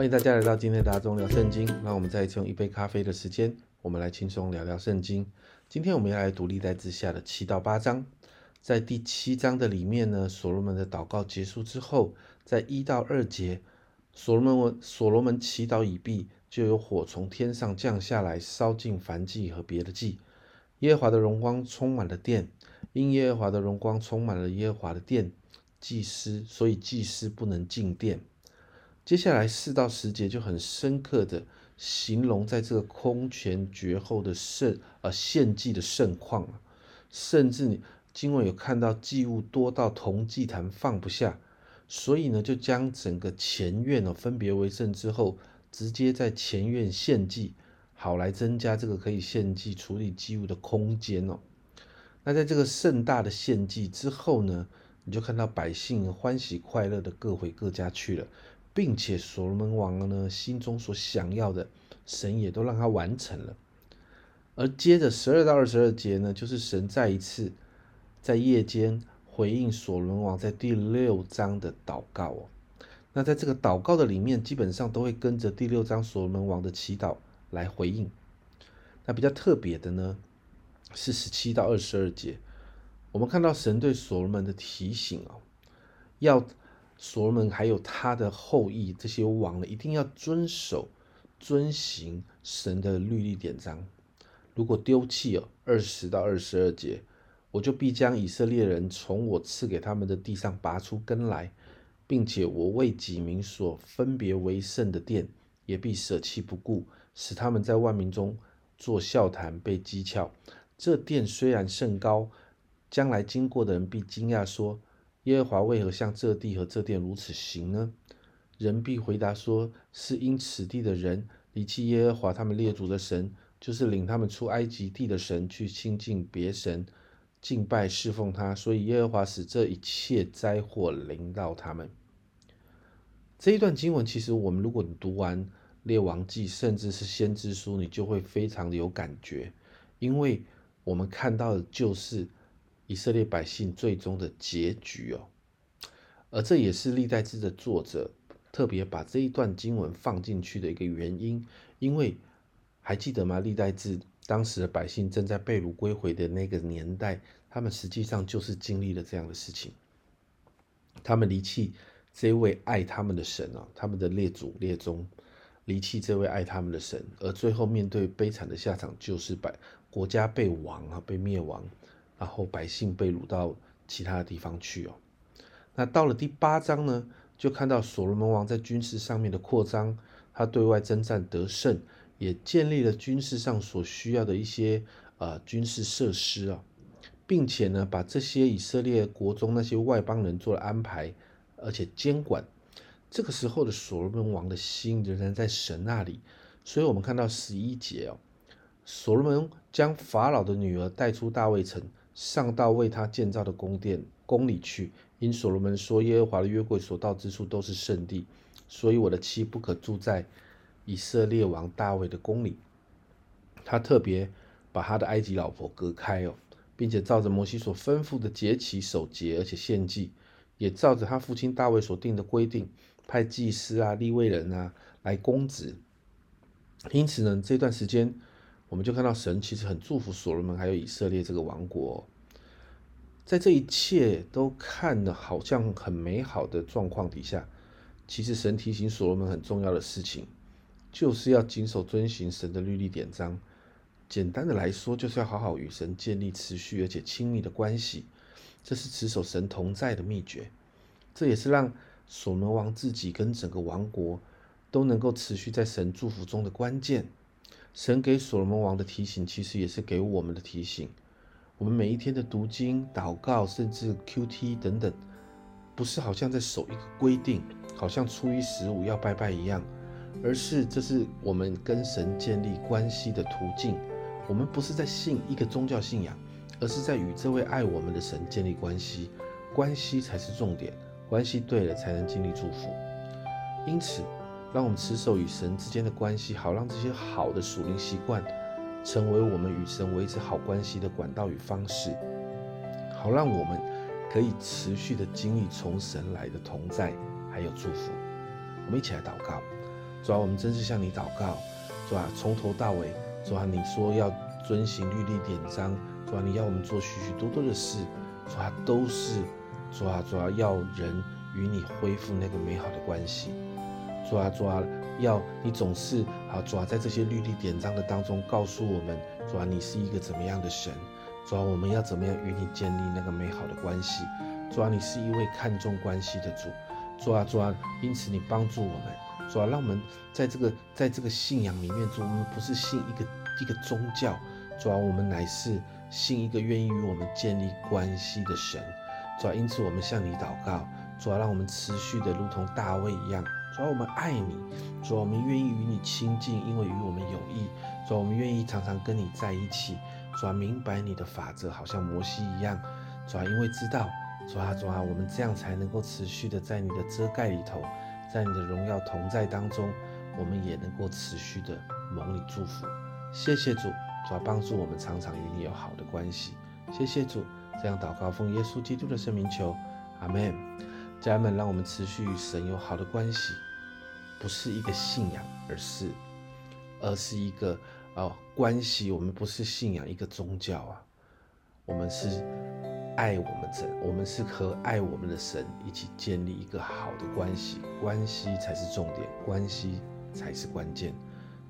欢迎大家来到今天的大众聊圣经。让我们再一次用一杯咖啡的时间，我们来轻松聊聊圣经。今天我们要来读历代之下的七到八章。在第七章的里面呢，所罗门的祷告结束之后，在一到二节，所罗门所罗门祈祷已毕，就有火从天上降下来，烧尽燔祭和别的祭。耶和华的荣光充满了殿，因耶和华的荣光充满了耶和华的殿，祭司所以祭司不能进殿。接下来四到十节就很深刻的形容在这个空前绝后的盛呃献祭的盛况甚至你。经文有看到祭物多到铜祭坛放不下，所以呢，就将整个前院呢分别为圣之后，直接在前院献祭，好来增加这个可以献祭处理祭物的空间哦。那在这个盛大的献祭之后呢，你就看到百姓欢喜快乐的各回各家去了，并且所罗门王呢心中所想要的，神也都让他完成了。而接着十二到二十二节呢，就是神再一次。在夜间回应所罗门王在第六章的祷告哦，那在这个祷告的里面，基本上都会跟着第六章所罗门王的祈祷来回应。那比较特别的呢，是十七到二十二节，我们看到神对所罗门的提醒哦，要所罗门还有他的后裔这些王呢，一定要遵守、遵行神的律例典章。如果丢弃哦，二十到二十二节。我就必将以色列人从我赐给他们的地上拔出根来，并且我为己民所分别为圣的殿，也必舍弃不顾，使他们在万民中做笑谈，被讥诮。这殿虽然甚高，将来经过的人必惊讶说：耶和华为何向这地和这殿如此行呢？人必回答说：是因此地的人离弃耶和华他们列祖的神，就是领他们出埃及地的神，去亲近别神。敬拜侍奉他，所以耶和华使这一切灾祸临到他们。这一段经文，其实我们如果你读完列王记，甚至是先知书，你就会非常的有感觉，因为我们看到的就是以色列百姓最终的结局哦。而这也是历代志的作者特别把这一段经文放进去的一个原因，因为还记得吗？历代志。当时的百姓正在被掳归回的那个年代，他们实际上就是经历了这样的事情。他们离弃这位爱他们的神啊，他们的列祖列宗离弃这位爱他们的神，而最后面对悲惨的下场，就是百国家被亡啊，被灭亡，然后百姓被掳到其他的地方去哦。那到了第八章呢，就看到所罗门王在军事上面的扩张，他对外征战得胜。也建立了军事上所需要的一些呃军事设施啊，并且呢，把这些以色列国中那些外邦人做了安排，而且监管。这个时候的所罗门王的心仍然在神那里，所以我们看到十一节哦，所罗门将法老的女儿带出大卫城，上到为他建造的宫殿宫里去，因所罗门说耶和华的约柜所到之处都是圣地，所以我的妻不可住在。以色列王大卫的宫里，他特别把他的埃及老婆隔开哦，并且照着摩西所吩咐的节期守节，而且献祭，也照着他父亲大卫所定的规定，派祭司啊、立位人啊来供职。因此呢，这段时间我们就看到神其实很祝福所罗门还有以色列这个王国，在这一切都看的好像很美好的状况底下，其实神提醒所罗门很重要的事情。就是要谨守遵行神的律例典章。简单的来说，就是要好好与神建立持续而且亲密的关系。这是持守神同在的秘诀。这也是让所罗门王自己跟整个王国都能够持续在神祝福中的关键。神给所罗门王的提醒，其实也是给我们的提醒。我们每一天的读经、祷告，甚至 Q T 等等，不是好像在守一个规定，好像初一十五要拜拜一样。而是这是我们跟神建立关系的途径。我们不是在信一个宗教信仰，而是在与这位爱我们的神建立关系。关系才是重点，关系对了才能经历祝福。因此，让我们持守与神之间的关系，好让这些好的属灵习惯成为我们与神维持好关系的管道与方式，好让我们可以持续的经历从神来的同在还有祝福。我们一起来祷告。主啊，我们真是向你祷告，主啊，从头到尾，主啊，你说要遵行律例典章，主啊，你要我们做许许多多的事，主啊，都是主啊，主啊，要人与你恢复那个美好的关系，主啊，主啊，要你总是啊，主啊，在这些律例典章的当中告诉我们，主啊，你是一个怎么样的神，主啊，我们要怎么样与你建立那个美好的关系，主啊，你是一位看重关系的主，主啊，主啊，因此你帮助我们。主要让我们在这个在这个信仰里面，主我们不是信一个一个宗教，主要我们乃是信一个愿意与我们建立关系的神。主要因此我们向你祷告，主要让我们持续的如同大卫一样，主要我们爱你，主要我们愿意与你亲近，因为与我们有益。主要我们愿意常常跟你在一起，主要明白你的法则，好像摩西一样。主要因为知道，主啊主啊，我们这样才能够持续的在你的遮盖里头。在你的荣耀同在当中，我们也能够持续的蒙你祝福。谢谢主，主要帮助我们常常与你有好的关系。谢谢主，这样祷告奉耶稣基督的圣名求，阿门。家人们，让我们持续与神有好的关系，不是一个信仰，而是，而是一个哦关系。我们不是信仰一个宗教啊，我们是。爱我们神，我们是和爱我们的神一起建立一个好的关系，关系才是重点，关系才是关键。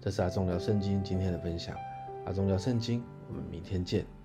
这是阿忠聊圣经今天的分享，阿忠聊圣经，我们明天见。